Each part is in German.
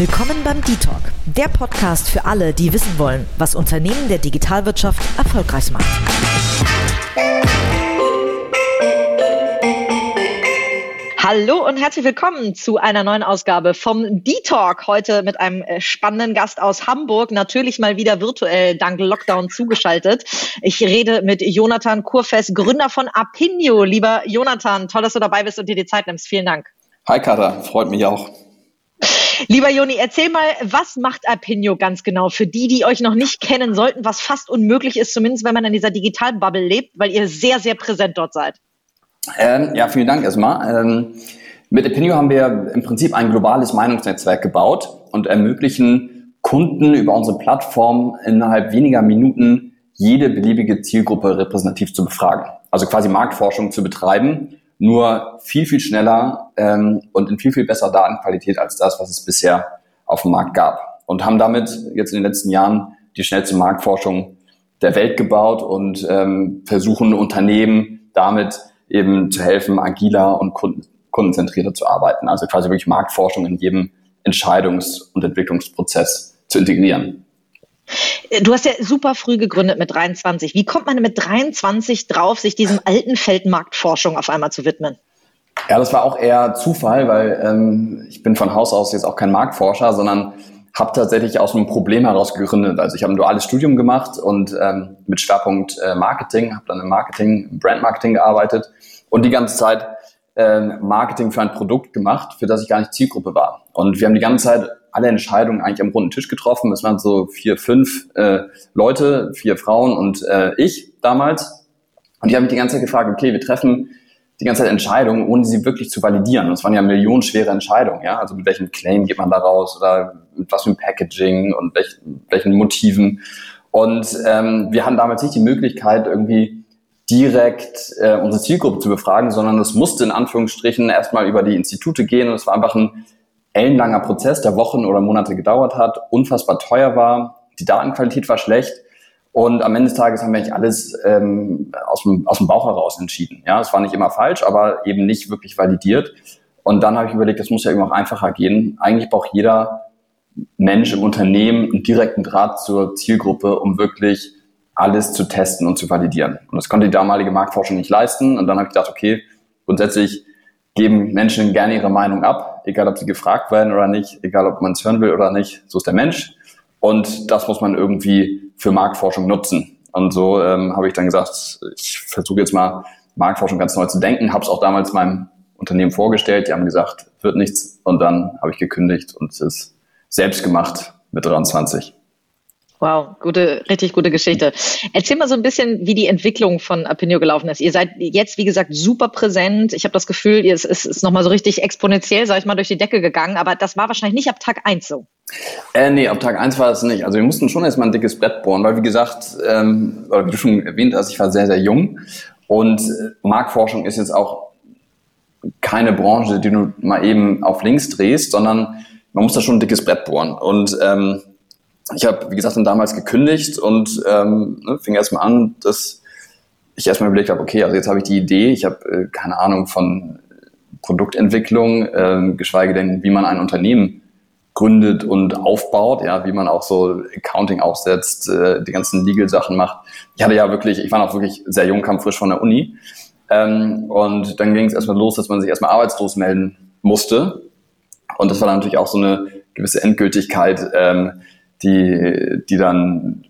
Willkommen beim D-Talk, der Podcast für alle, die wissen wollen, was Unternehmen der Digitalwirtschaft erfolgreich macht. Hallo und herzlich willkommen zu einer neuen Ausgabe vom D-Talk. Heute mit einem äh, spannenden Gast aus Hamburg, natürlich mal wieder virtuell dank Lockdown zugeschaltet. Ich rede mit Jonathan Kurfest, Gründer von Apinio. Lieber Jonathan, toll, dass du dabei bist und dir die Zeit nimmst. Vielen Dank. Hi Katha, freut mich auch. Lieber Joni, erzähl mal, was macht Apinio ganz genau für die, die euch noch nicht kennen sollten, was fast unmöglich ist, zumindest wenn man in dieser Digitalbubble lebt, weil ihr sehr, sehr präsent dort seid. Ähm, ja, vielen Dank erstmal. Ähm, mit Opinio haben wir im Prinzip ein globales Meinungsnetzwerk gebaut und ermöglichen Kunden über unsere Plattform innerhalb weniger Minuten jede beliebige Zielgruppe repräsentativ zu befragen. Also quasi Marktforschung zu betreiben, nur viel, viel schneller ähm, und in viel, viel besserer Datenqualität als das, was es bisher auf dem Markt gab. Und haben damit jetzt in den letzten Jahren die schnellste Marktforschung der Welt gebaut und ähm, versuchen Unternehmen damit eben zu helfen, agiler und kunden, kundenzentrierter zu arbeiten. Also quasi wirklich Marktforschung in jedem Entscheidungs- und Entwicklungsprozess zu integrieren. Du hast ja super früh gegründet mit 23. Wie kommt man mit 23 drauf, sich diesem alten Feld Marktforschung auf einmal zu widmen? Ja, das war auch eher Zufall, weil ähm, ich bin von Haus aus jetzt auch kein Marktforscher, sondern habe tatsächlich aus einem Problem heraus gegründet. Also ich habe ein duales Studium gemacht und ähm, mit Schwerpunkt äh, Marketing, habe dann im Marketing, Brandmarketing gearbeitet und die ganze Zeit ähm, Marketing für ein Produkt gemacht, für das ich gar nicht Zielgruppe war. Und wir haben die ganze Zeit alle Entscheidungen eigentlich am runden Tisch getroffen. Es waren so vier, fünf äh, Leute, vier Frauen und äh, ich damals. Und die haben mich die ganze Zeit gefragt, okay, wir treffen die ganze Zeit Entscheidungen, ohne sie wirklich zu validieren. Und es waren ja millionenschwere Entscheidungen, ja. Also mit welchem Claim geht man da raus oder mit was für einem Packaging und welch, welchen Motiven. Und ähm, wir hatten damals nicht die Möglichkeit, irgendwie direkt äh, unsere Zielgruppe zu befragen, sondern es musste in Anführungsstrichen erstmal über die Institute gehen und es war einfach ein ellenlanger Prozess, der Wochen oder Monate gedauert hat, unfassbar teuer war, die Datenqualität war schlecht und am Ende des Tages haben wir eigentlich alles ähm, aus, dem, aus dem Bauch heraus entschieden. Ja, es war nicht immer falsch, aber eben nicht wirklich validiert. Und dann habe ich überlegt, das muss ja irgendwie auch einfacher gehen. Eigentlich braucht jeder Mensch im Unternehmen einen direkten Draht zur Zielgruppe, um wirklich alles zu testen und zu validieren. Und das konnte die damalige Marktforschung nicht leisten. Und dann habe ich gedacht, okay, grundsätzlich geben Menschen gerne ihre Meinung ab, egal ob sie gefragt werden oder nicht, egal ob man es hören will oder nicht. So ist der Mensch. Und das muss man irgendwie für Marktforschung nutzen. Und so ähm, habe ich dann gesagt, ich versuche jetzt mal Marktforschung ganz neu zu denken, habe es auch damals meinem Unternehmen vorgestellt, die haben gesagt, wird nichts. Und dann habe ich gekündigt und es ist selbst gemacht mit 23. Wow, gute, richtig gute Geschichte. Erzähl mal so ein bisschen, wie die Entwicklung von Apinio gelaufen ist. Ihr seid jetzt, wie gesagt, super präsent. Ich habe das Gefühl, ist, ist, ist nochmal so richtig exponentiell, sag ich mal, durch die Decke gegangen. Aber das war wahrscheinlich nicht ab Tag eins so. Äh, nee, ab Tag eins war es nicht. Also wir mussten schon erstmal ein dickes Brett bohren, weil wie gesagt, ähm, oder wie du schon erwähnt hast, ich war sehr, sehr jung. Und äh, Marktforschung ist jetzt auch keine Branche, die du mal eben auf links drehst, sondern man muss da schon ein dickes Brett bohren. Und ähm, ich habe, wie gesagt, dann damals gekündigt und ähm, ne, fing erstmal an, dass ich erstmal überlegt habe, okay, also jetzt habe ich die Idee, ich habe äh, keine Ahnung von Produktentwicklung, äh, geschweige denn, wie man ein Unternehmen gründet und aufbaut, ja, wie man auch so Accounting aufsetzt, äh, die ganzen Legal-Sachen macht. Ich hatte ja wirklich, ich war noch wirklich sehr jung, kam frisch von der Uni. Ähm, und dann ging es erstmal los, dass man sich erstmal arbeitslos melden musste. Und das war dann natürlich auch so eine gewisse Endgültigkeit, ähm, die, die dann,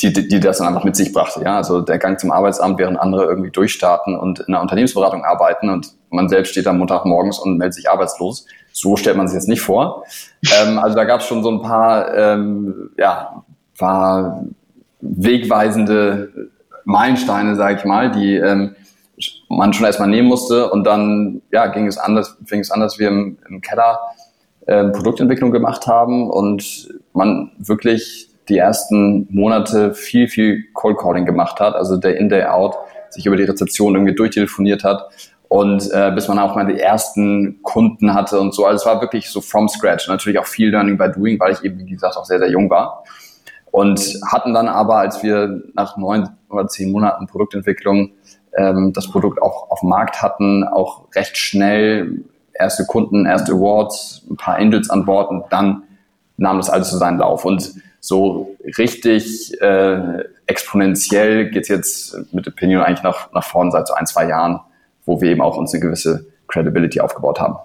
die, die das dann einfach mit sich brachte. Ja, also der Gang zum Arbeitsamt, während andere irgendwie durchstarten und in einer Unternehmensberatung arbeiten und man selbst steht am Montag morgens und meldet sich arbeitslos. So stellt man sich jetzt nicht vor. Ähm, also da gab es schon so ein paar, ähm, ja, paar wegweisende Meilensteine, sage ich mal, die ähm, man schon erstmal nehmen musste und dann ja ging es anders, fing es an, dass wir im, im Keller äh, Produktentwicklung gemacht haben und man wirklich die ersten Monate viel, viel Cold Calling gemacht hat, also Day in, Day out, sich über die Rezeption irgendwie durchtelefoniert hat und äh, bis man auch mal die ersten Kunden hatte und so. Also es war wirklich so from scratch. Natürlich auch viel Learning by Doing, weil ich eben, wie gesagt, auch sehr, sehr jung war. Und hatten dann aber, als wir nach neun oder zehn Monaten Produktentwicklung ähm, das Produkt auch auf dem Markt hatten, auch recht schnell erste Kunden, erste Awards, ein paar Angels an Bord und dann nahm das alles so seinen Lauf. Und so richtig äh, exponentiell geht es jetzt mit Opinion eigentlich nach, nach vorne seit so ein, zwei Jahren, wo wir eben auch uns eine gewisse Credibility aufgebaut haben.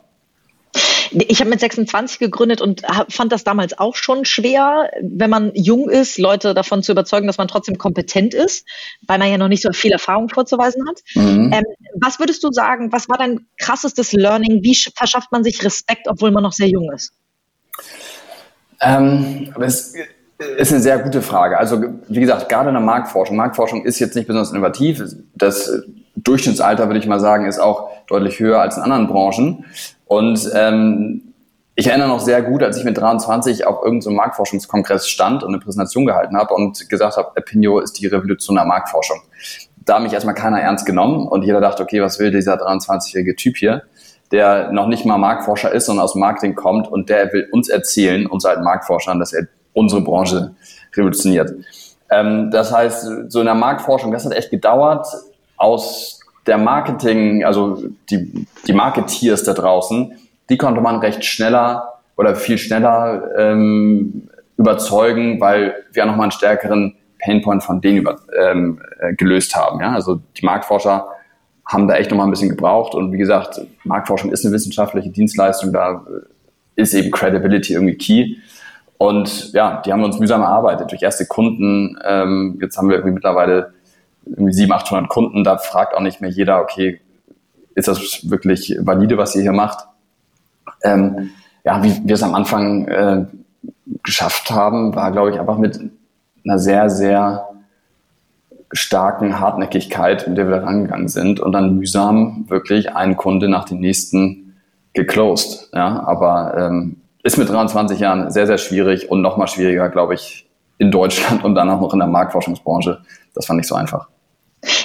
Ich habe mit 26 gegründet und fand das damals auch schon schwer, wenn man jung ist, Leute davon zu überzeugen, dass man trotzdem kompetent ist, weil man ja noch nicht so viel Erfahrung vorzuweisen hat. Mhm. Ähm, was würdest du sagen, was war dein krassestes Learning? Wie verschafft man sich Respekt, obwohl man noch sehr jung ist? Ähm, das ist eine sehr gute Frage. Also wie gesagt, gerade in der Marktforschung. Marktforschung ist jetzt nicht besonders innovativ. Das Durchschnittsalter, würde ich mal sagen, ist auch deutlich höher als in anderen Branchen. Und ähm, ich erinnere noch sehr gut, als ich mit 23 auf irgendeinem Marktforschungskongress stand und eine Präsentation gehalten habe und gesagt habe, Epinio ist die Revolution der Marktforschung. Da hat mich erstmal keiner ernst genommen und jeder dachte, okay, was will dieser 23-jährige Typ hier, der noch nicht mal Marktforscher ist, sondern aus Marketing kommt und der will uns erzählen, uns alten Marktforschern, dass er unsere Branche revolutioniert. Ähm, das heißt, so in der Marktforschung, das hat echt gedauert, aus der Marketing, also die, die Marketeers da draußen, die konnte man recht schneller oder viel schneller ähm, überzeugen, weil wir nochmal einen stärkeren Painpoint von denen über, ähm, äh, gelöst haben. Ja? Also die Marktforscher haben da echt nochmal ein bisschen gebraucht. Und wie gesagt, Marktforschung ist eine wissenschaftliche Dienstleistung, da ist eben Credibility irgendwie key. Und ja, die haben uns mühsam erarbeitet durch erste Kunden. Ähm, jetzt haben wir irgendwie mittlerweile irgendwie 700, 800 Kunden, da fragt auch nicht mehr jeder, okay, ist das wirklich valide, was ihr hier macht? Ähm, ja, wie wir es am Anfang äh, geschafft haben, war, glaube ich, einfach mit einer sehr, sehr starken Hartnäckigkeit, mit der wir rangegangen sind und dann mühsam wirklich einen Kunde nach dem nächsten geclosed. Ja, aber ähm, ist mit 23 Jahren sehr, sehr schwierig und nochmal schwieriger, glaube ich, in Deutschland und dann auch noch in der Marktforschungsbranche. Das fand ich so einfach.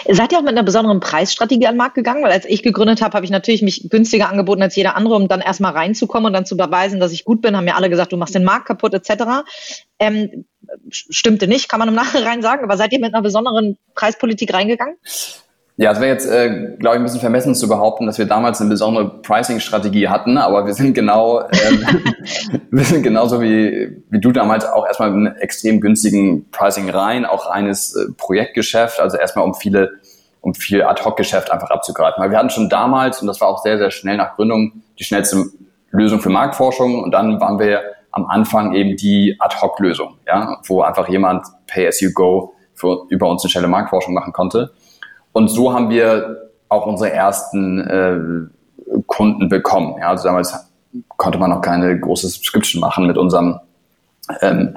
Seid ihr auch mit einer besonderen Preisstrategie an den Markt gegangen? Weil als ich gegründet habe, habe ich natürlich mich günstiger angeboten als jeder andere, um dann erstmal reinzukommen und dann zu beweisen, dass ich gut bin. Haben mir alle gesagt, du machst den Markt kaputt etc. Ähm, stimmte nicht, kann man im Nachhinein sagen. Aber seid ihr mit einer besonderen Preispolitik reingegangen? Ja, es wäre jetzt, äh, glaube ich, ein bisschen vermessen zu behaupten, dass wir damals eine besondere Pricing-Strategie hatten, aber wir sind genau, äh, wir sind genauso wie, wie du damals auch erstmal mit einem extrem günstigen Pricing rein, auch reines äh, Projektgeschäft, also erstmal um viele, um viel Ad-Hoc-Geschäft einfach abzugreifen. Weil wir hatten schon damals, und das war auch sehr, sehr schnell nach Gründung, die schnellste Lösung für Marktforschung und dann waren wir am Anfang eben die Ad-Hoc-Lösung, ja, wo einfach jemand Pay-as-you-go für, über uns eine schnelle Marktforschung machen konnte. Und so haben wir auch unsere ersten äh, Kunden bekommen. Ja, also damals konnte man noch keine große Subscription machen mit unserem ähm,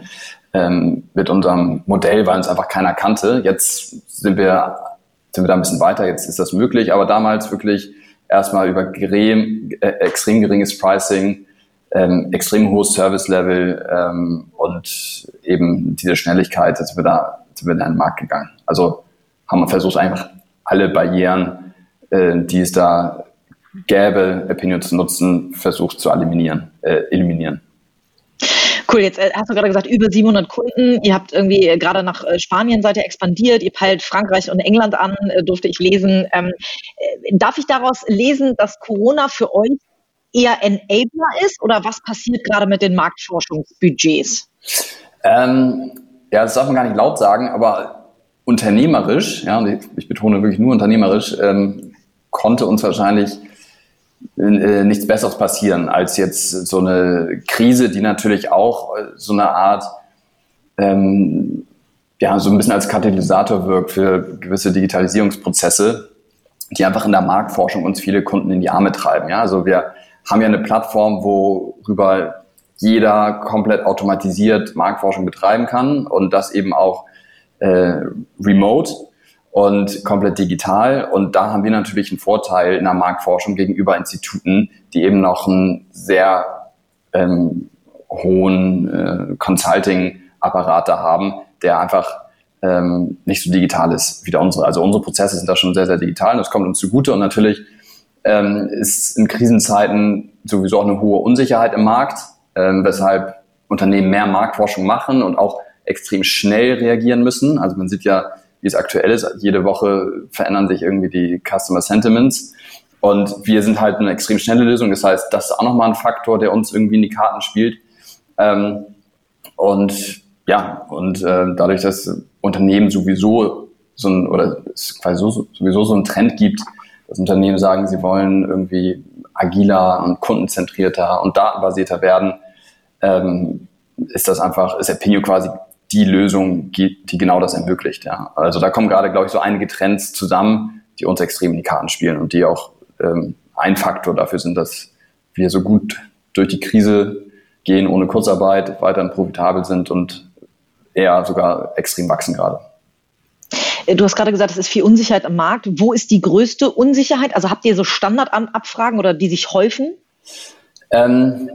ähm, mit unserem Modell, weil uns einfach keiner kannte. Jetzt sind wir sind wir da ein bisschen weiter. Jetzt ist das möglich, aber damals wirklich erstmal über äh, extrem geringes Pricing, ähm, extrem hohes Service Level ähm, und eben diese Schnelligkeit, sind wir da sind wir in den Markt gegangen. Also haben wir versucht einfach alle Barrieren, äh, die es da gäbe, Opinion zu nutzen, versucht zu eliminieren. Äh, eliminieren. Cool, jetzt äh, hast du gerade gesagt, über 700 Kunden. Ihr habt irgendwie äh, gerade nach äh, Spanien seid ihr expandiert. Ihr peilt Frankreich und England an, durfte ich lesen. Ähm, darf ich daraus lesen, dass Corona für euch eher Enabler ist oder was passiert gerade mit den Marktforschungsbudgets? Ähm, ja, das darf man gar nicht laut sagen, aber unternehmerisch, ja, ich betone wirklich nur unternehmerisch, ähm, konnte uns wahrscheinlich äh, nichts Besseres passieren als jetzt so eine Krise, die natürlich auch äh, so eine Art, ähm, ja, so ein bisschen als Katalysator wirkt für gewisse Digitalisierungsprozesse, die einfach in der Marktforschung uns viele Kunden in die Arme treiben. Ja, also wir haben ja eine Plattform, worüber jeder komplett automatisiert Marktforschung betreiben kann und das eben auch äh, remote und komplett digital. Und da haben wir natürlich einen Vorteil in der Marktforschung gegenüber Instituten, die eben noch einen sehr ähm, hohen äh, Consulting-Apparat da haben, der einfach ähm, nicht so digital ist wie der unsere. Also unsere Prozesse sind da schon sehr, sehr digital und das kommt uns zugute. Und natürlich ähm, ist in Krisenzeiten sowieso auch eine hohe Unsicherheit im Markt, ähm, weshalb Unternehmen mehr Marktforschung machen und auch extrem schnell reagieren müssen. Also man sieht ja, wie es aktuell ist. Jede Woche verändern sich irgendwie die Customer Sentiments. Und wir sind halt eine extrem schnelle Lösung. Das heißt, das ist auch nochmal ein Faktor, der uns irgendwie in die Karten spielt. Ähm, und ja, und äh, dadurch, dass Unternehmen sowieso so ein, oder es quasi so, sowieso so einen Trend gibt, dass Unternehmen sagen, sie wollen irgendwie agiler und kundenzentrierter und datenbasierter werden, ähm, ist das einfach, ist Apinio quasi die Lösung, die genau das ermöglicht. Ja. Also da kommen gerade, glaube ich, so einige Trends zusammen, die uns extrem in die Karten spielen und die auch ähm, ein Faktor dafür sind, dass wir so gut durch die Krise gehen, ohne Kurzarbeit, weiterhin profitabel sind und eher sogar extrem wachsen gerade. Du hast gerade gesagt, es ist viel Unsicherheit am Markt. Wo ist die größte Unsicherheit? Also habt ihr so Standardabfragen oder die sich häufen? Ähm,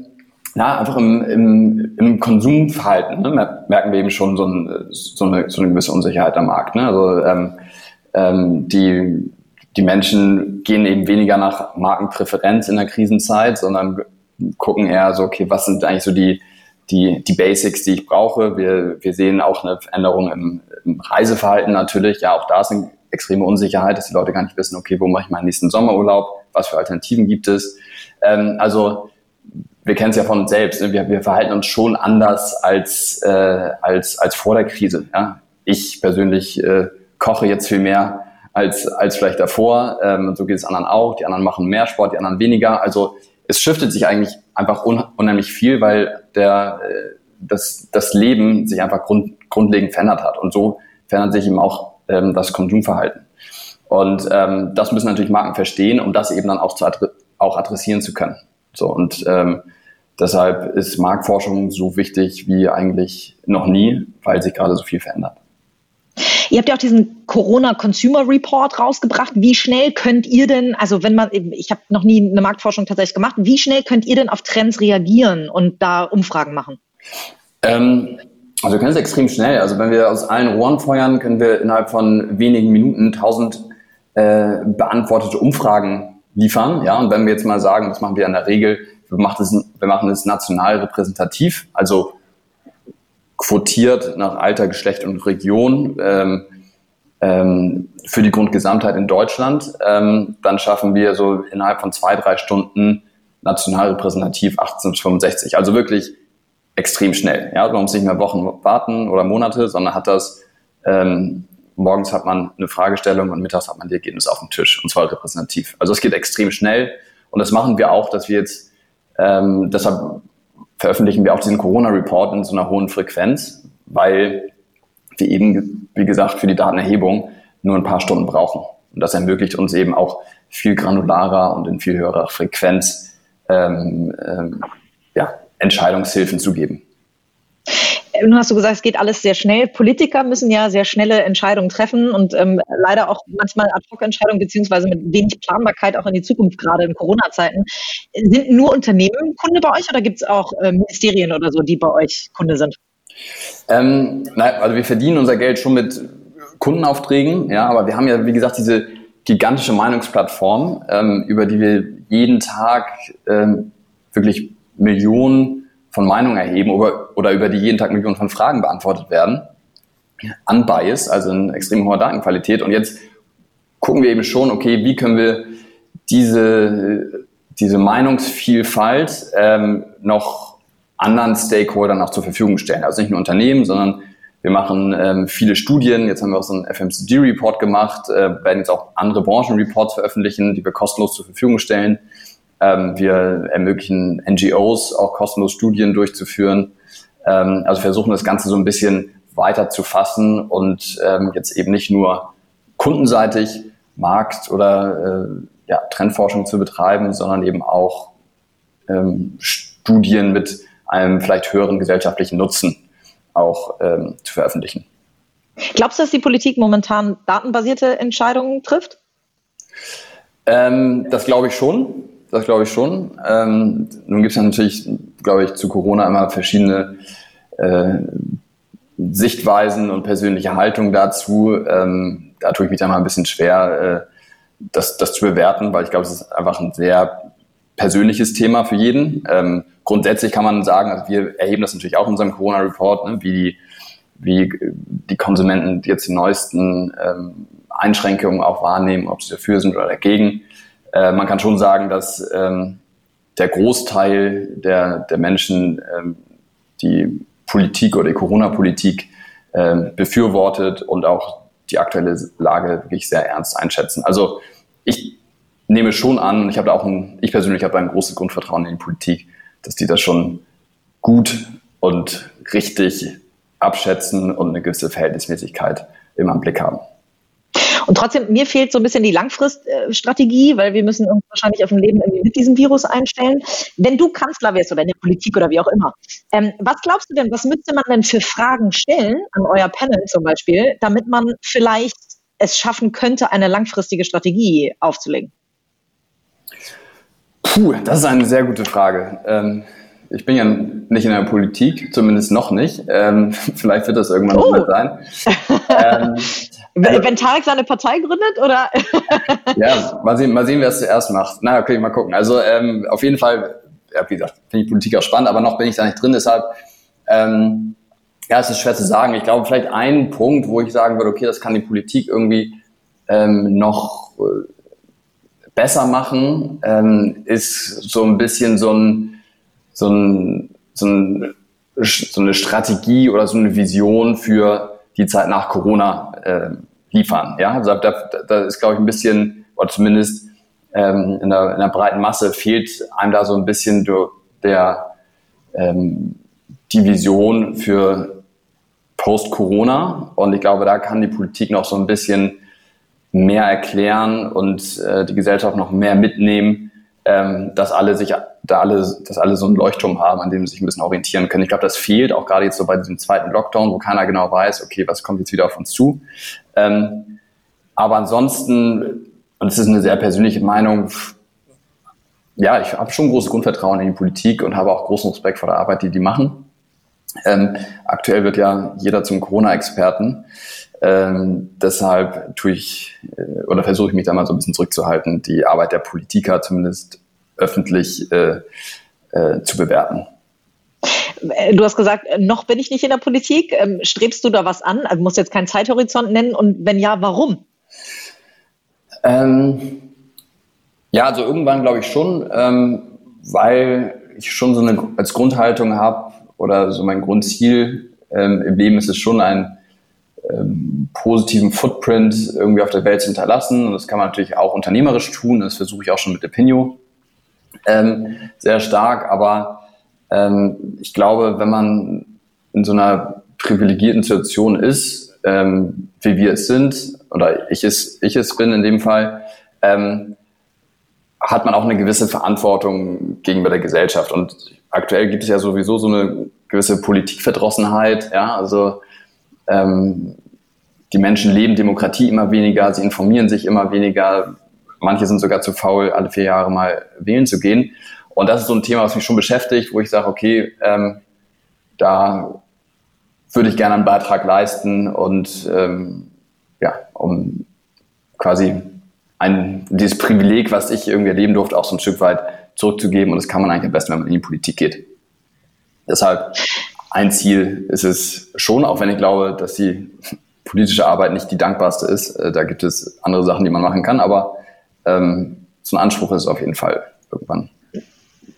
na, einfach im, im, im Konsumverhalten ne, merken wir eben schon so, ein, so, eine, so eine gewisse Unsicherheit am Markt. Ne? Also ähm, ähm, die, die Menschen gehen eben weniger nach Markenpräferenz in der Krisenzeit, sondern gucken eher so, okay, was sind eigentlich so die, die, die Basics, die ich brauche. Wir, wir sehen auch eine Veränderung im, im Reiseverhalten natürlich. Ja, auch da ist eine extreme Unsicherheit, dass die Leute gar nicht wissen, okay, wo mache ich meinen nächsten Sommerurlaub? Was für Alternativen gibt es? Ähm, also wir kennen es ja von uns selbst. Ne? Wir, wir verhalten uns schon anders als, äh, als, als vor der Krise. Ja? Ich persönlich äh, koche jetzt viel mehr als, als vielleicht davor. Ähm, so geht es anderen auch. Die anderen machen mehr Sport, die anderen weniger. Also es shiftet sich eigentlich einfach un unheimlich viel, weil der, äh, das, das Leben sich einfach grund, grundlegend verändert hat. Und so verändert sich eben auch ähm, das Konsumverhalten. Und ähm, das müssen natürlich Marken verstehen, um das eben dann auch, zu adre auch adressieren zu können. So, und ähm, deshalb ist Marktforschung so wichtig wie eigentlich noch nie, weil sich gerade so viel verändert. Ihr habt ja auch diesen Corona Consumer Report rausgebracht. Wie schnell könnt ihr denn, also wenn man, ich habe noch nie eine Marktforschung tatsächlich gemacht, wie schnell könnt ihr denn auf Trends reagieren und da Umfragen machen? Ähm, also wir können es extrem schnell. Also wenn wir aus allen Rohren feuern, können wir innerhalb von wenigen Minuten tausend äh, beantwortete Umfragen liefern. Ja, und wenn wir jetzt mal sagen, das machen wir in der Regel, wir machen es, wir machen es national repräsentativ, also quotiert nach Alter, Geschlecht und Region ähm, ähm, für die Grundgesamtheit in Deutschland, ähm, dann schaffen wir so innerhalb von zwei, drei Stunden national repräsentativ 1865. Also wirklich extrem schnell. Ja, man muss nicht mehr Wochen warten oder Monate, sondern hat das ähm, morgens hat man eine Fragestellung und mittags hat man die Ergebnisse auf dem Tisch und zwar repräsentativ. Also es geht extrem schnell und das machen wir auch, dass wir jetzt ähm, deshalb veröffentlichen wir auch diesen Corona-Report in so einer hohen Frequenz, weil wir eben, wie gesagt, für die Datenerhebung nur ein paar Stunden brauchen. Und das ermöglicht uns eben auch viel granularer und in viel höherer Frequenz ähm, ähm, ja, Entscheidungshilfen zu geben. Nun hast du gesagt, es geht alles sehr schnell. Politiker müssen ja sehr schnelle Entscheidungen treffen und ähm, leider auch manchmal Ad-Hoc-Entscheidungen beziehungsweise mit wenig Planbarkeit auch in die Zukunft, gerade in Corona-Zeiten. Sind nur Unternehmen Kunde bei euch oder gibt es auch äh, Ministerien oder so, die bei euch Kunde sind? Ähm, nein, also wir verdienen unser Geld schon mit Kundenaufträgen, ja, aber wir haben ja, wie gesagt, diese gigantische Meinungsplattform, ähm, über die wir jeden Tag ähm, wirklich Millionen von Meinungen erheben oder, oder über die jeden Tag Millionen von Fragen beantwortet werden. Unbiased, also in extrem hoher Datenqualität. Und jetzt gucken wir eben schon, okay, wie können wir diese, diese Meinungsvielfalt ähm, noch anderen Stakeholdern auch zur Verfügung stellen. Also nicht nur Unternehmen, sondern wir machen ähm, viele Studien. Jetzt haben wir auch so einen FMCG-Report gemacht, äh, werden jetzt auch andere Branchenreports veröffentlichen, die wir kostenlos zur Verfügung stellen. Ähm, wir ermöglichen NGOs auch kostenlos Studien durchzuführen. Ähm, also versuchen das Ganze so ein bisschen weiter zu fassen und ähm, jetzt eben nicht nur kundenseitig Markt- oder äh, ja, Trendforschung zu betreiben, sondern eben auch ähm, Studien mit einem vielleicht höheren gesellschaftlichen Nutzen auch ähm, zu veröffentlichen. Glaubst du, dass die Politik momentan datenbasierte Entscheidungen trifft? Ähm, das glaube ich schon das glaube ich schon. Ähm, nun gibt es natürlich, glaube ich, zu Corona immer verschiedene äh, Sichtweisen und persönliche Haltung dazu. Ähm, da tue ich mich dann mal ein bisschen schwer, äh, das, das zu bewerten, weil ich glaube, es ist einfach ein sehr persönliches Thema für jeden. Ähm, grundsätzlich kann man sagen, also wir erheben das natürlich auch in unserem Corona-Report, ne, wie, die, wie die Konsumenten jetzt die neuesten ähm, Einschränkungen auch wahrnehmen, ob sie dafür sind oder dagegen. Äh, man kann schon sagen, dass ähm, der Großteil der, der Menschen ähm, die Politik oder die Corona-Politik äh, befürwortet und auch die aktuelle Lage wirklich sehr ernst einschätzen. Also ich nehme schon an, ich habe da auch ein, ich persönlich habe ein großes Grundvertrauen in die Politik, dass die das schon gut und richtig abschätzen und eine gewisse Verhältnismäßigkeit immer im Blick haben. Und trotzdem, mir fehlt so ein bisschen die Langfriststrategie, weil wir müssen uns wahrscheinlich auf ein Leben irgendwie mit diesem Virus einstellen. Wenn du Kanzler wärst oder in der Politik oder wie auch immer, ähm, was glaubst du denn, was müsste man denn für Fragen stellen an euer Panel zum Beispiel, damit man vielleicht es schaffen könnte, eine langfristige Strategie aufzulegen? Puh, das ist eine sehr gute Frage. Ähm, ich bin ja nicht in der Politik, zumindest noch nicht. Ähm, vielleicht wird das irgendwann oh. noch sein. wenn, wenn Tarek seine Partei gründet, oder? ja, mal sehen, mal sehen, wer es zuerst macht. Na, okay, mal gucken. Also ähm, auf jeden Fall, ja, wie gesagt, finde ich Politik auch spannend, aber noch bin ich da nicht drin, deshalb ähm, ja, es ist schwer zu sagen. Ich glaube, vielleicht ein Punkt, wo ich sagen würde, okay, das kann die Politik irgendwie ähm, noch äh, besser machen, ähm, ist so ein bisschen so ein so, ein, so, ein, so eine Strategie oder so eine Vision für die Zeit nach Corona äh, liefern. Ja, also da, da ist, glaube ich, ein bisschen, oder zumindest ähm, in, der, in der breiten Masse fehlt einem da so ein bisschen der, ähm, die Vision für Post-Corona. Und ich glaube, da kann die Politik noch so ein bisschen mehr erklären und äh, die Gesellschaft noch mehr mitnehmen, ähm, dass alle sich da alle, dass alle so einen Leuchtturm haben, an dem sie sich ein bisschen orientieren können. Ich glaube, das fehlt auch gerade jetzt so bei diesem zweiten Lockdown, wo keiner genau weiß, okay, was kommt jetzt wieder auf uns zu. Ähm, aber ansonsten, und es ist eine sehr persönliche Meinung, ja, ich habe schon großes Grundvertrauen in die Politik und habe auch großen Respekt vor der Arbeit, die die machen. Ähm, aktuell wird ja jeder zum Corona-Experten. Ähm, deshalb tue ich äh, oder versuche ich mich da mal so ein bisschen zurückzuhalten, die Arbeit der Politiker zumindest öffentlich äh, äh, zu bewerten. Äh, du hast gesagt, noch bin ich nicht in der Politik. Ähm, strebst du da was an? Also musst jetzt keinen Zeithorizont nennen und wenn ja, warum? Ähm, ja, also irgendwann glaube ich schon, ähm, weil ich schon so eine als Grundhaltung habe oder so mein Grundziel ähm, im Leben ist es schon ein ähm, positiven Footprint irgendwie auf der Welt zu hinterlassen. Und das kann man natürlich auch unternehmerisch tun. Das versuche ich auch schon mit Epinio ähm, sehr stark. Aber ähm, ich glaube, wenn man in so einer privilegierten Situation ist, ähm, wie wir es sind, oder ich es, ich es bin in dem Fall, ähm, hat man auch eine gewisse Verantwortung gegenüber der Gesellschaft. Und aktuell gibt es ja sowieso so eine gewisse Politikverdrossenheit. Ja, also ähm, die Menschen leben Demokratie immer weniger, sie informieren sich immer weniger. Manche sind sogar zu faul, alle vier Jahre mal wählen zu gehen. Und das ist so ein Thema, was mich schon beschäftigt, wo ich sage, okay, ähm, da würde ich gerne einen Beitrag leisten und ähm, ja, um quasi ein, dieses Privileg, was ich irgendwie erleben durfte, auch so ein Stück weit zurückzugeben. Und das kann man eigentlich am besten, wenn man in die Politik geht. Deshalb ein Ziel ist es schon, auch wenn ich glaube, dass die politische Arbeit nicht die dankbarste ist. Äh, da gibt es andere Sachen, die man machen kann, aber ähm, so ein Anspruch ist es auf jeden Fall irgendwann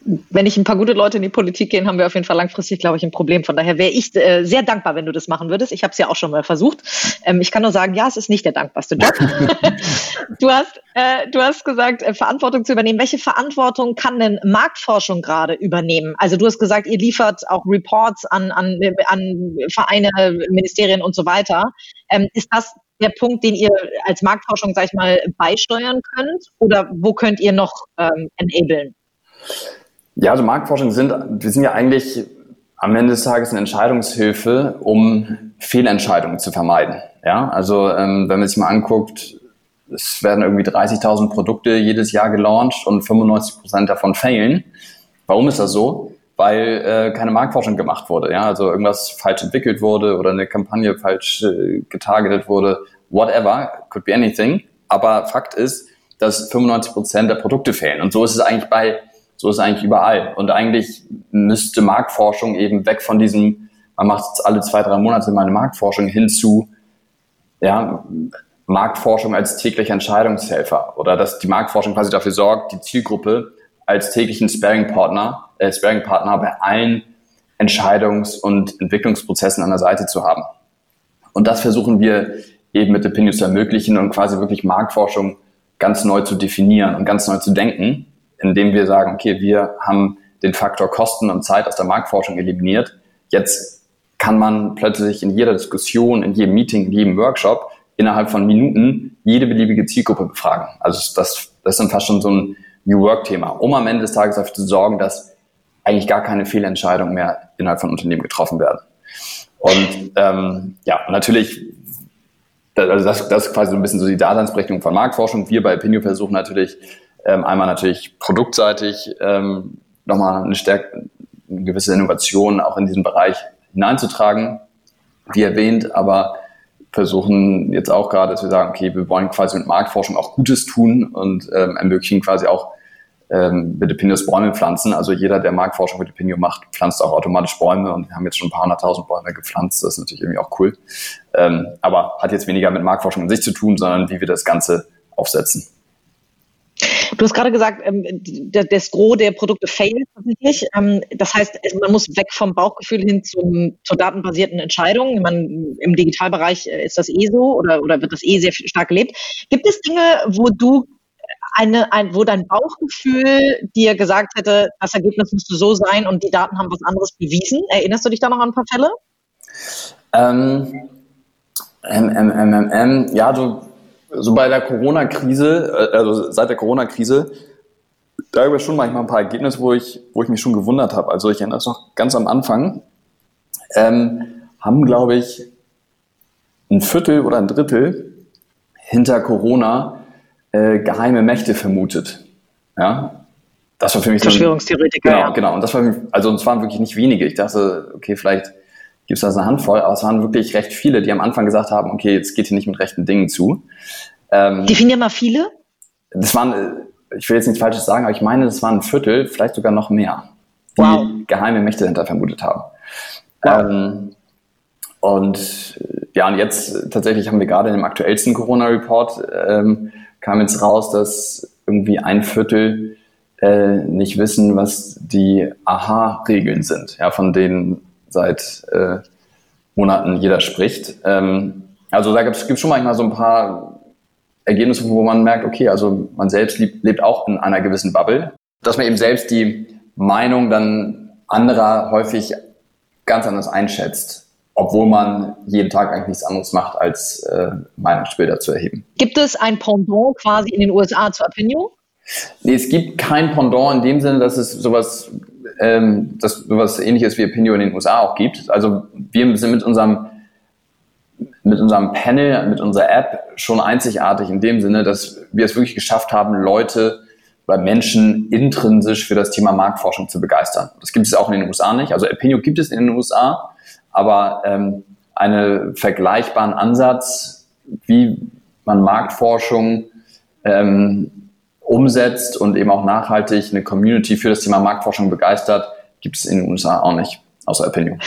wenn ich ein paar gute Leute in die Politik gehen, haben wir auf jeden Fall langfristig, glaube ich, ein Problem. Von daher wäre ich äh, sehr dankbar, wenn du das machen würdest. Ich habe es ja auch schon mal versucht. Ähm, ich kann nur sagen, ja, es ist nicht der dankbarste Job. du hast, äh, du hast gesagt, äh, Verantwortung zu übernehmen. Welche Verantwortung kann denn Marktforschung gerade übernehmen? Also du hast gesagt, ihr liefert auch Reports an, an, an Vereine, Ministerien und so weiter. Ähm, ist das der Punkt, den ihr als Marktforschung, sag ich mal, beisteuern könnt? Oder wo könnt ihr noch ähm, enablen? Ja, also Marktforschung sind, wir sind ja eigentlich am Ende des Tages eine Entscheidungshilfe, um Fehlentscheidungen zu vermeiden. Ja, also ähm, wenn man sich mal anguckt, es werden irgendwie 30.000 Produkte jedes Jahr gelauncht und 95 Prozent davon failen. Warum ist das so? Weil äh, keine Marktforschung gemacht wurde. Ja, also irgendwas falsch entwickelt wurde oder eine Kampagne falsch äh, getargetet wurde. Whatever, could be anything. Aber Fakt ist, dass 95 Prozent der Produkte fehlen. Und so ist es eigentlich bei so ist es eigentlich überall. Und eigentlich müsste Marktforschung eben weg von diesem, man macht jetzt alle zwei, drei Monate meine Marktforschung hinzu, ja, Marktforschung als täglicher Entscheidungshelfer oder dass die Marktforschung quasi dafür sorgt, die Zielgruppe als täglichen Sparing-Partner, äh, Sparing-Partner bei allen Entscheidungs- und Entwicklungsprozessen an der Seite zu haben. Und das versuchen wir eben mit Opinion zu ermöglichen und quasi wirklich Marktforschung ganz neu zu definieren und ganz neu zu denken, indem wir sagen, okay, wir haben den Faktor Kosten und Zeit aus der Marktforschung eliminiert. Jetzt kann man plötzlich in jeder Diskussion, in jedem Meeting, in jedem Workshop innerhalb von Minuten jede beliebige Zielgruppe befragen. Also das, das ist dann fast schon so ein New Work-Thema, um am Ende des Tages dafür zu sorgen, dass eigentlich gar keine Fehlentscheidungen mehr innerhalb von Unternehmen getroffen werden. Und ähm, ja, natürlich, also das, das ist quasi so ein bisschen so die Daseinsberechtigung von Marktforschung. Wir bei Opinio versuchen natürlich ähm, einmal natürlich produktseitig ähm, nochmal eine, stärk eine gewisse Innovation auch in diesen Bereich hineinzutragen, wie erwähnt, aber versuchen jetzt auch gerade, dass wir sagen, okay, wir wollen quasi mit Marktforschung auch Gutes tun und ähm, ermöglichen quasi auch ähm, mit Epinios Bäume pflanzen. Also jeder, der Marktforschung mit Epinio macht, pflanzt auch automatisch Bäume und wir haben jetzt schon ein paar hunderttausend Bäume gepflanzt. Das ist natürlich irgendwie auch cool. Ähm, aber hat jetzt weniger mit Marktforschung an sich zu tun, sondern wie wir das Ganze aufsetzen. Du hast gerade gesagt, ähm, das Gros der Produkte failt tatsächlich. Ähm, das heißt, man muss weg vom Bauchgefühl hin zum, zur datenbasierten Entscheidung. Man, Im Digitalbereich äh, ist das eh so oder, oder wird das eh sehr stark gelebt. Gibt es Dinge, wo du eine, ein, wo dein Bauchgefühl dir gesagt hätte, das Ergebnis müsste so sein und die Daten haben was anderes bewiesen? Erinnerst du dich da noch an ein paar Fälle? Ähm, ähm, ähm, ähm, ja, du, so bei der Corona-Krise, äh, also seit der Corona-Krise, da gab es schon manchmal ein paar Ergebnisse, wo ich, wo ich mich schon gewundert habe. Also ich erinnere es noch ganz am Anfang, ähm, haben, glaube ich, ein Viertel oder ein Drittel hinter Corona äh, geheime Mächte vermutet. Ja, das war für mich Verschwörungstheoretiker. Genau, ja. genau. Und das war, also es waren wirklich nicht wenige. Ich dachte, okay, vielleicht gibt es da eine Handvoll, aber es waren wirklich recht viele, die am Anfang gesagt haben, okay, jetzt geht hier nicht mit rechten Dingen zu. Ähm, Definier mal viele. Das waren, äh, ich will jetzt nichts Falsches sagen, aber ich meine, das waren ein Viertel, vielleicht sogar noch mehr, die wow. geheime Mächte dahinter vermutet haben. Wow. Ähm, und ja, und jetzt tatsächlich haben wir gerade in dem aktuellsten Corona-Report ähm, kam jetzt raus, dass irgendwie ein Viertel äh, nicht wissen, was die Aha-Regeln sind, ja, von denen seit äh, Monaten jeder spricht. Ähm, also da gibt es schon manchmal so ein paar Ergebnisse, wo man merkt, okay, also man selbst lebt, lebt auch in einer gewissen Bubble, dass man eben selbst die Meinung dann anderer häufig ganz anders einschätzt obwohl man jeden Tag eigentlich nichts anderes macht, als äh, Meinungsbilder zu erheben. Gibt es ein Pendant quasi in den USA zur Opinion? Nee, es gibt kein Pendant in dem Sinne, dass es sowas, ähm, dass sowas ähnliches wie Opinion in den USA auch gibt. Also wir sind mit unserem mit unserem Panel, mit unserer App schon einzigartig in dem Sinne, dass wir es wirklich geschafft haben, Leute oder Menschen intrinsisch für das Thema Marktforschung zu begeistern. Das gibt es auch in den USA nicht. Also Opinion gibt es in den USA, aber ähm, einen vergleichbaren Ansatz, wie man Marktforschung ähm, umsetzt und eben auch nachhaltig eine Community für das Thema Marktforschung begeistert, gibt es in den USA auch nicht, außer Opinion.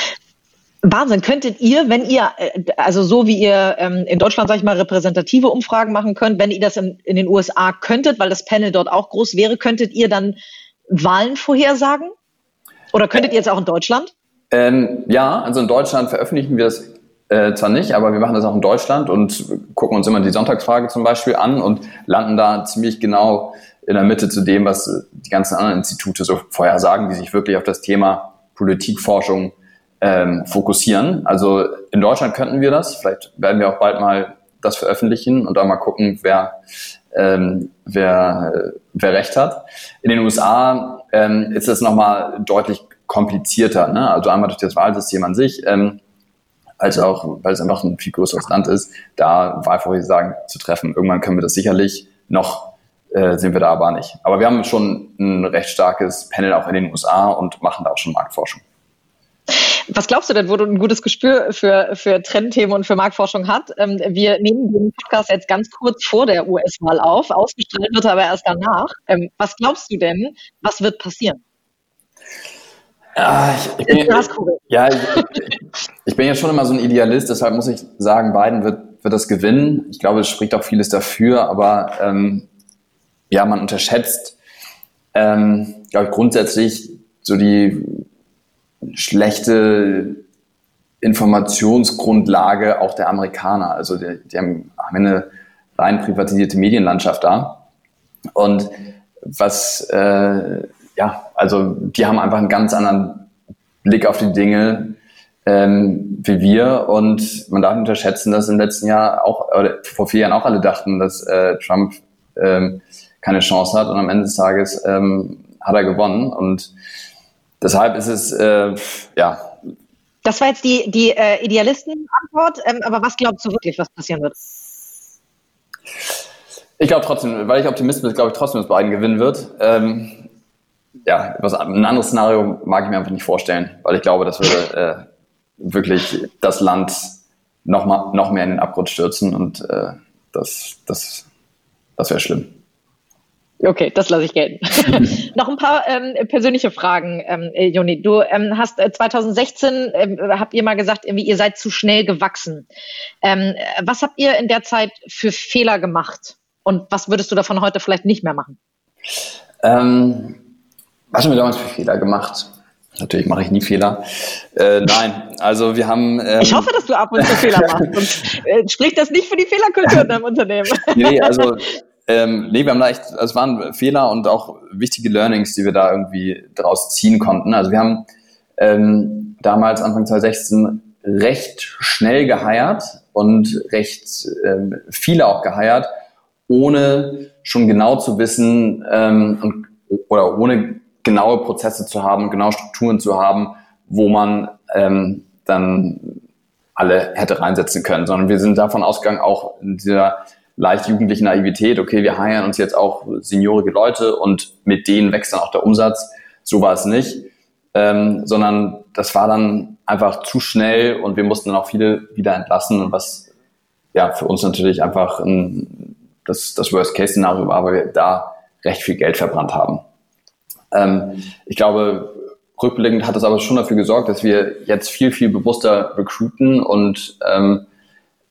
Wahnsinn. Könntet ihr, wenn ihr, äh, also so wie ihr ähm, in Deutschland, sag ich mal, repräsentative Umfragen machen könnt, wenn ihr das in, in den USA könntet, weil das Panel dort auch groß wäre, könntet ihr dann Wahlen vorhersagen? Oder könntet ihr jetzt auch in Deutschland? Ähm, ja, also in Deutschland veröffentlichen wir das äh, zwar nicht, aber wir machen das auch in Deutschland und gucken uns immer die Sonntagsfrage zum Beispiel an und landen da ziemlich genau in der Mitte zu dem, was die ganzen anderen Institute so vorher sagen, die sich wirklich auf das Thema Politikforschung ähm, fokussieren. Also in Deutschland könnten wir das, vielleicht werden wir auch bald mal das veröffentlichen und dann mal gucken, wer, ähm, wer, wer recht hat. In den USA ähm, ist es nochmal deutlich komplizierter. Ne? Also einmal durch das Wahlsystem an sich, ähm, als auch, weil es einfach ein viel größeres Land ist, da Wahlvorhersagen zu treffen. Irgendwann können wir das sicherlich, noch äh, sind wir da aber nicht. Aber wir haben schon ein recht starkes Panel auch in den USA und machen da auch schon Marktforschung. Was glaubst du denn, wo du ein gutes Gespür für, für Trendthemen und für Marktforschung hat? Ähm, wir nehmen den Podcast jetzt ganz kurz vor der US-Wahl auf. Ausgestrahlt wird er aber erst danach. Ähm, was glaubst du denn, was wird passieren? Ja, ich, ich bin, ja, ich, ich, bin ja schon immer so ein Idealist, deshalb muss ich sagen, Biden wird, wird das gewinnen. Ich glaube, es spricht auch vieles dafür, aber ähm, ja, man unterschätzt, ähm, glaube ich, grundsätzlich so die schlechte Informationsgrundlage auch der Amerikaner. Also die, die haben, haben eine rein privatisierte Medienlandschaft da. Und was, äh, ja, also die haben einfach einen ganz anderen Blick auf die Dinge ähm, wie wir. Und man darf nicht unterschätzen, dass im letzten Jahr auch, oder vor vier Jahren auch alle dachten, dass äh, Trump ähm, keine Chance hat. Und am Ende des Tages ähm, hat er gewonnen. Und deshalb ist es, äh, ja. Das war jetzt die, die äh, Idealisten-Antwort. Ähm, aber was glaubst du wirklich, was passieren wird? Ich glaube trotzdem, weil ich Optimist bin, glaube ich trotzdem, dass Biden gewinnen wird. Ähm, ja, was, ein anderes Szenario mag ich mir einfach nicht vorstellen, weil ich glaube, das würde äh, wirklich das Land noch, mal, noch mehr in den Abgrund stürzen und äh, das, das, das wäre schlimm. Okay, das lasse ich gelten. Noch ein paar ähm, persönliche Fragen, ähm, Joni. Du ähm, hast äh, 2016 ähm, habt ihr mal gesagt, irgendwie, ihr seid zu schnell gewachsen. Ähm, was habt ihr in der Zeit für Fehler gemacht? Und was würdest du davon heute vielleicht nicht mehr machen? Ähm, was haben wir damals für Fehler gemacht? Natürlich mache ich nie Fehler. Äh, nein, also wir haben. Ähm, ich hoffe, dass du ab und zu Fehler machst. Sonst äh, spricht das nicht für die Fehlerkultur in deinem Unternehmen. nee, also ähm, nee, wir haben da echt, es waren Fehler und auch wichtige Learnings, die wir da irgendwie daraus ziehen konnten. Also wir haben ähm, damals Anfang 2016 recht schnell geheiert und recht ähm, viele auch geheiert, ohne schon genau zu wissen ähm, und, oder ohne genaue Prozesse zu haben, genaue Strukturen zu haben, wo man ähm, dann alle hätte reinsetzen können, sondern wir sind davon ausgegangen, auch in dieser leicht jugendliche Naivität, okay, wir heiern uns jetzt auch seniorige Leute und mit denen wächst dann auch der Umsatz. So war es nicht, ähm, sondern das war dann einfach zu schnell und wir mussten dann auch viele wieder entlassen, was ja für uns natürlich einfach ein, das, das Worst-Case-Szenario war, weil wir da recht viel Geld verbrannt haben. Ähm, ich glaube, rückblickend hat das aber schon dafür gesorgt, dass wir jetzt viel, viel bewusster recruiten und ähm,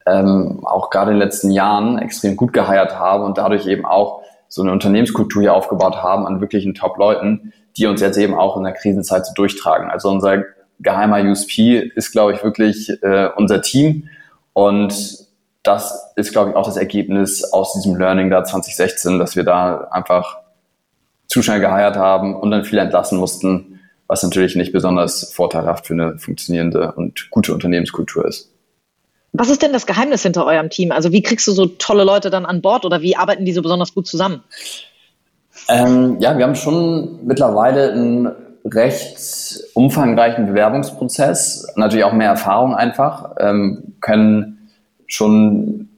ähm, auch gerade in den letzten Jahren extrem gut geheiert haben und dadurch eben auch so eine Unternehmenskultur hier aufgebaut haben an wirklichen Top-Leuten, die uns jetzt eben auch in der Krisenzeit so durchtragen. Also unser geheimer USP ist, glaube ich, wirklich äh, unser Team und das ist, glaube ich, auch das Ergebnis aus diesem Learning da 2016, dass wir da einfach zu schnell geheiert haben und dann viele entlassen mussten, was natürlich nicht besonders vorteilhaft für eine funktionierende und gute Unternehmenskultur ist. Was ist denn das Geheimnis hinter eurem Team? Also wie kriegst du so tolle Leute dann an Bord oder wie arbeiten die so besonders gut zusammen? Ähm, ja, wir haben schon mittlerweile einen recht umfangreichen Bewerbungsprozess, natürlich auch mehr Erfahrung einfach, ähm, können schon,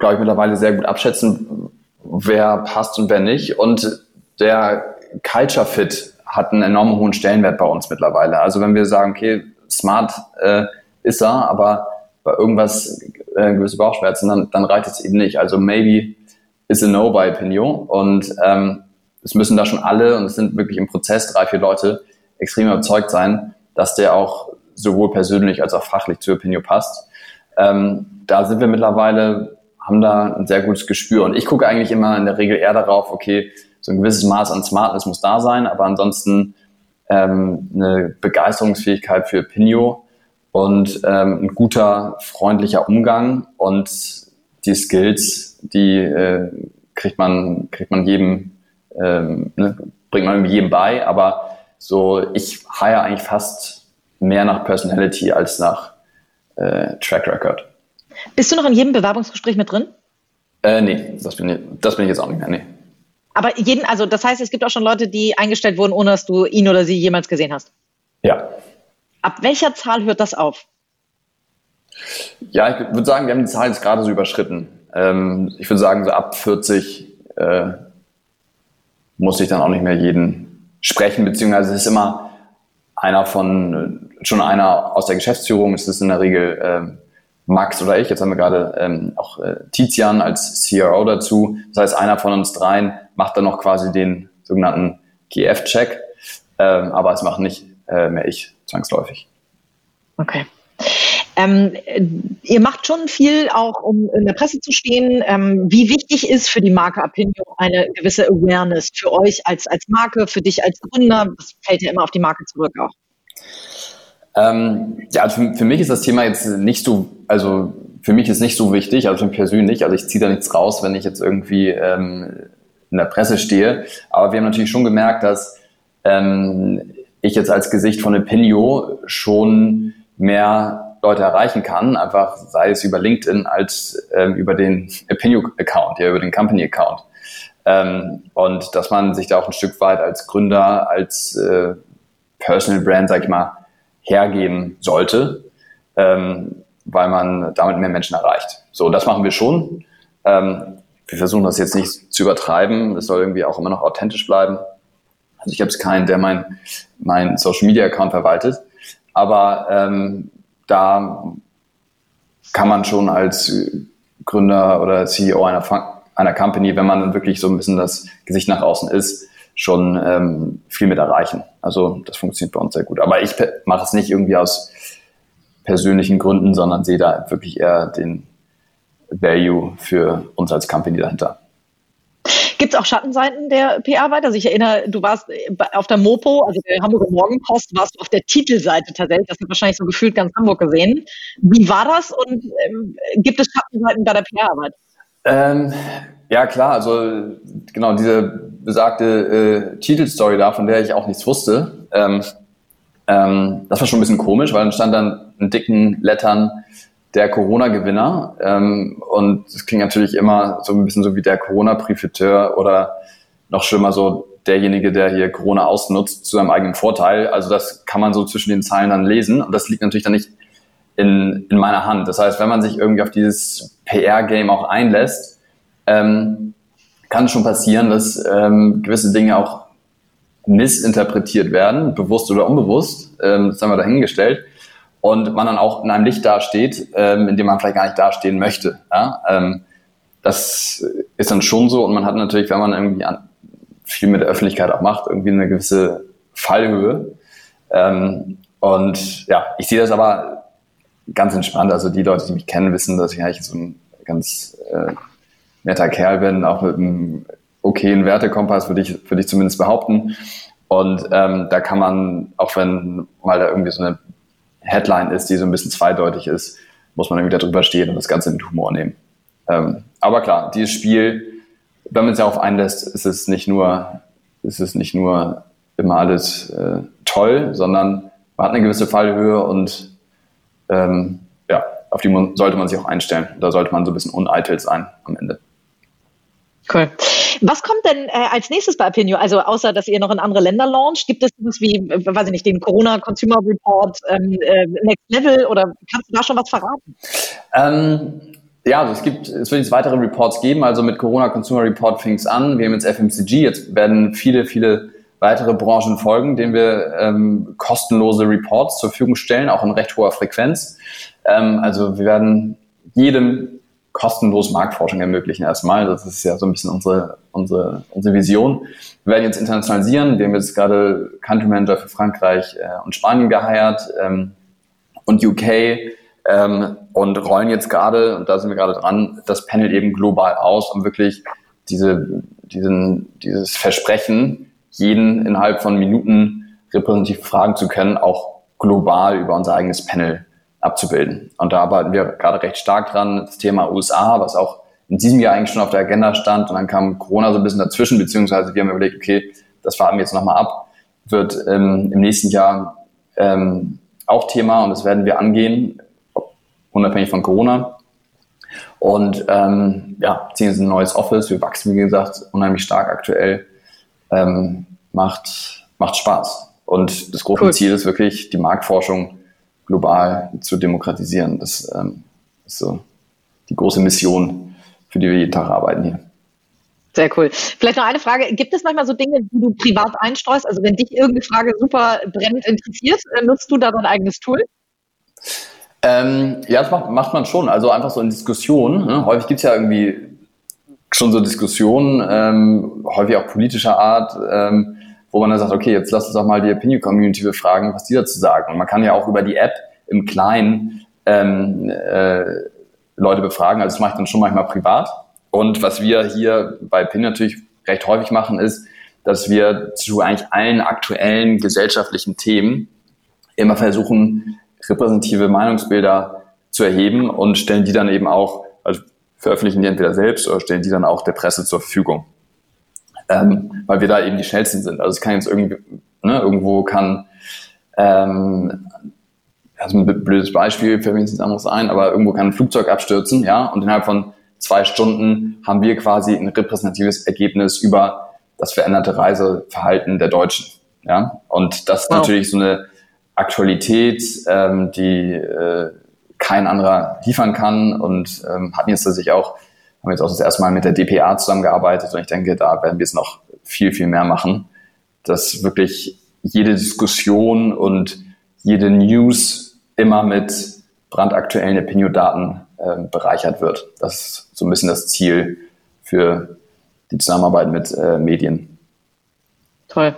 glaube ich, mittlerweile sehr gut abschätzen, wer passt und wer nicht. Und der Culture Fit hat einen enorm hohen Stellenwert bei uns mittlerweile. Also wenn wir sagen, okay, smart äh, ist er, aber bei irgendwas äh, gewisse Bauchschmerzen, dann, dann reicht es eben nicht. Also maybe is a no by Pignon und ähm, es müssen da schon alle, und es sind wirklich im Prozess drei, vier Leute, extrem überzeugt sein, dass der auch sowohl persönlich als auch fachlich zu Opinion passt. Ähm, da sind wir mittlerweile, haben da ein sehr gutes Gespür. Und ich gucke eigentlich immer in der Regel eher darauf, okay, so ein gewisses Maß an Smartness muss da sein, aber ansonsten ähm, eine Begeisterungsfähigkeit für Pinio und ähm, ein guter, freundlicher Umgang und die Skills, die äh, kriegt man, kriegt man jedem, ähm, ne, bringt man jedem bei, aber so, ich hire eigentlich fast mehr nach Personality als nach äh, Track Record. Bist du noch in jedem Bewerbungsgespräch mit drin? Äh, nee, das bin, ich, das bin ich jetzt auch nicht mehr, nee. Aber jeden, also das heißt, es gibt auch schon Leute, die eingestellt wurden, ohne dass du ihn oder sie jemals gesehen hast. Ja, Ab welcher Zahl hört das auf? Ja, ich würde sagen, wir haben die Zahl jetzt gerade so überschritten. Ähm, ich würde sagen, so ab 40 äh, muss ich dann auch nicht mehr jeden sprechen, beziehungsweise es ist immer einer von, schon einer aus der Geschäftsführung, es ist in der Regel äh, Max oder ich, jetzt haben wir gerade ähm, auch äh, Tizian als CRO dazu. Das heißt, einer von uns dreien macht dann noch quasi den sogenannten GF-Check, ähm, aber es macht nicht äh, mehr ich zwangsläufig. Okay. Ähm, ihr macht schon viel auch, um in der Presse zu stehen. Ähm, wie wichtig ist für die Marke Apinio eine gewisse Awareness für euch als, als Marke, für dich als Gründer? Das fällt ja immer auf die Marke zurück auch. Ähm, ja, also für, für, mich ist das Thema jetzt nicht so, also für mich ist nicht so wichtig, also persönlich, also ich ziehe da nichts raus, wenn ich jetzt irgendwie ähm, in der Presse stehe. Aber wir haben natürlich schon gemerkt, dass ähm, ich jetzt als Gesicht von Opinio schon mehr Leute erreichen kann, einfach sei es über LinkedIn als ähm, über den Opinio-Account, ja, über den Company-Account. Ähm, und dass man sich da auch ein Stück weit als Gründer, als äh, Personal Brand, sag ich mal, hergeben sollte, ähm, weil man damit mehr Menschen erreicht. So, das machen wir schon. Ähm, wir versuchen das jetzt nicht zu übertreiben. Es soll irgendwie auch immer noch authentisch bleiben. Also ich habe es keinen, der mein, mein Social Media Account verwaltet. Aber ähm, da kann man schon als Gründer oder CEO einer, einer Company, wenn man wirklich so ein bisschen das Gesicht nach außen ist, schon ähm, viel mit erreichen. Also das funktioniert bei uns sehr gut. Aber ich mache es nicht irgendwie aus persönlichen Gründen, sondern sehe da wirklich eher den Value für uns als Company dahinter. Gibt es auch Schattenseiten der PR-Arbeit? Also ich erinnere, du warst auf der Mopo, also der Hamburger Morgenpost, warst du auf der Titelseite tatsächlich. Das hat wahrscheinlich so gefühlt ganz Hamburg gesehen. Wie war das und ähm, gibt es Schattenseiten bei der PR-Arbeit? Ähm, ja, klar. Also genau diese besagte äh, Titelstory da, von der ich auch nichts wusste. Ähm, ähm, das war schon ein bisschen komisch, weil dann stand dann in dicken Lettern der Corona-Gewinner. Ähm, und es klingt natürlich immer so ein bisschen so wie der Corona-Profiteur oder noch schlimmer so derjenige, der hier Corona ausnutzt zu seinem eigenen Vorteil. Also das kann man so zwischen den Zeilen dann lesen. Und das liegt natürlich dann nicht in, in meiner Hand. Das heißt, wenn man sich irgendwie auf dieses PR-Game auch einlässt, ähm, kann schon passieren, dass ähm, gewisse Dinge auch missinterpretiert werden, bewusst oder unbewusst. Ähm, das haben wir dahingestellt und man dann auch in einem Licht dasteht, ähm, in dem man vielleicht gar nicht dastehen möchte. Ja? Ähm, das ist dann schon so und man hat natürlich, wenn man irgendwie viel mit der Öffentlichkeit auch macht, irgendwie eine gewisse Fallhöhe. Ähm, und ja, ich sehe das aber ganz entspannt. Also die Leute, die mich kennen, wissen, dass ich eigentlich so ein ganz äh, netter Kerl bin, auch mit einem okayen Wertekompass, würde ich, würde ich zumindest behaupten. Und ähm, da kann man, auch wenn mal da irgendwie so eine Headline ist, die so ein bisschen zweideutig ist, muss man irgendwie darüber stehen und das Ganze mit Humor nehmen. Ähm, aber klar, dieses Spiel, wenn man es ja auf einlässt, ist es nicht nur, ist es nicht nur immer alles äh, toll, sondern man hat eine gewisse Fallhöhe und ähm, ja, auf die sollte man sich auch einstellen. Da sollte man so ein bisschen uneitel sein am Ende. Cool. Was kommt denn äh, als nächstes bei Opinio? Also außer, dass ihr noch in andere Länder launcht, gibt es was wie, äh, weiß ich nicht, den Corona Consumer Report ähm, äh, Next Level oder kannst du da schon was verraten? Ähm, ja, also es gibt, es wird jetzt weitere Reports geben. Also mit Corona Consumer Report fing es an. Wir haben jetzt FMCG. Jetzt werden viele, viele weitere Branchen folgen, denen wir ähm, kostenlose Reports zur Verfügung stellen, auch in recht hoher Frequenz. Ähm, also wir werden jedem kostenlos Marktforschung ermöglichen erstmal. Das ist ja so ein bisschen unsere, unsere, unsere Vision. Wir werden jetzt internationalisieren. Wir haben jetzt gerade Country Manager für Frankreich äh, und Spanien geheiert ähm, und UK ähm, und rollen jetzt gerade, und da sind wir gerade dran, das Panel eben global aus, um wirklich diese, diesen, dieses Versprechen, jeden innerhalb von Minuten repräsentativ fragen zu können, auch global über unser eigenes Panel abzubilden. Und da arbeiten wir gerade recht stark dran. Das Thema USA, was auch in diesem Jahr eigentlich schon auf der Agenda stand. Und dann kam Corona so ein bisschen dazwischen, beziehungsweise wir haben überlegt, okay, das warten wir jetzt nochmal ab, wird ähm, im nächsten Jahr ähm, auch Thema und das werden wir angehen, unabhängig von Corona. Und ähm, ja, ziehen jetzt ein neues Office. Wir wachsen, wie gesagt, unheimlich stark aktuell. Ähm, macht, macht Spaß. Und das große cool. Ziel ist wirklich, die Marktforschung global zu demokratisieren. Das ähm, ist so die große Mission, für die wir jeden Tag arbeiten hier. Sehr cool. Vielleicht noch eine Frage. Gibt es manchmal so Dinge, die du privat einstreust? Also wenn dich irgendeine Frage super brennend interessiert, äh, nutzt du da dein eigenes Tool? Ähm, ja, das macht, macht man schon. Also einfach so in Diskussionen. Ne? Häufig gibt es ja irgendwie schon so Diskussionen, ähm, häufig auch politischer Art. Ähm, wo man dann sagt, okay, jetzt lass uns doch mal die Opinion Community befragen, was die dazu sagen. Und man kann ja auch über die App im Kleinen ähm, äh, Leute befragen. Also das mache ich dann schon manchmal privat. Und was wir hier bei PIN natürlich recht häufig machen, ist, dass wir zu eigentlich allen aktuellen gesellschaftlichen Themen immer versuchen, repräsentative Meinungsbilder zu erheben und stellen die dann eben auch, also veröffentlichen die entweder selbst oder stellen die dann auch der Presse zur Verfügung. Ähm, weil wir da eben die schnellsten sind. Also es kann jetzt irgendwie, ne, irgendwo kann, ähm, also ein blödes Beispiel, fällt mir jetzt nichts anderes ein, aber irgendwo kann ein Flugzeug abstürzen, ja, und innerhalb von zwei Stunden haben wir quasi ein repräsentatives Ergebnis über das veränderte Reiseverhalten der Deutschen. Ja? Und das ist wow. natürlich so eine Aktualität, ähm, die äh, kein anderer liefern kann und ähm, hatten jetzt tatsächlich auch, haben jetzt auch das erste Mal mit der DPA zusammengearbeitet und ich denke, da werden wir es noch viel, viel mehr machen, dass wirklich jede Diskussion und jede News immer mit brandaktuellen Opinio-Daten äh, bereichert wird. Das ist so ein bisschen das Ziel für die Zusammenarbeit mit äh, Medien. Toll.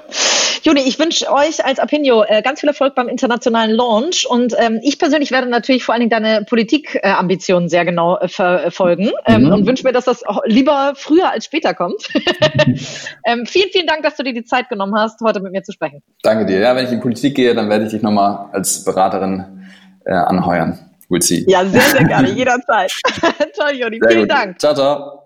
Juni, ich wünsche euch als Apinio äh, ganz viel Erfolg beim internationalen Launch und ähm, ich persönlich werde natürlich vor allen Dingen deine Politikambitionen äh, sehr genau äh, verfolgen ähm, mhm. und wünsche mir, dass das lieber früher als später kommt. ähm, vielen, vielen Dank, dass du dir die Zeit genommen hast, heute mit mir zu sprechen. Danke dir. Ja, wenn ich in Politik gehe, dann werde ich dich nochmal als Beraterin äh, anheuern. We'll see. Ja, sehr, sehr gerne, jederzeit. Toll, Juni. Vielen gut. Dank. Ciao, ciao.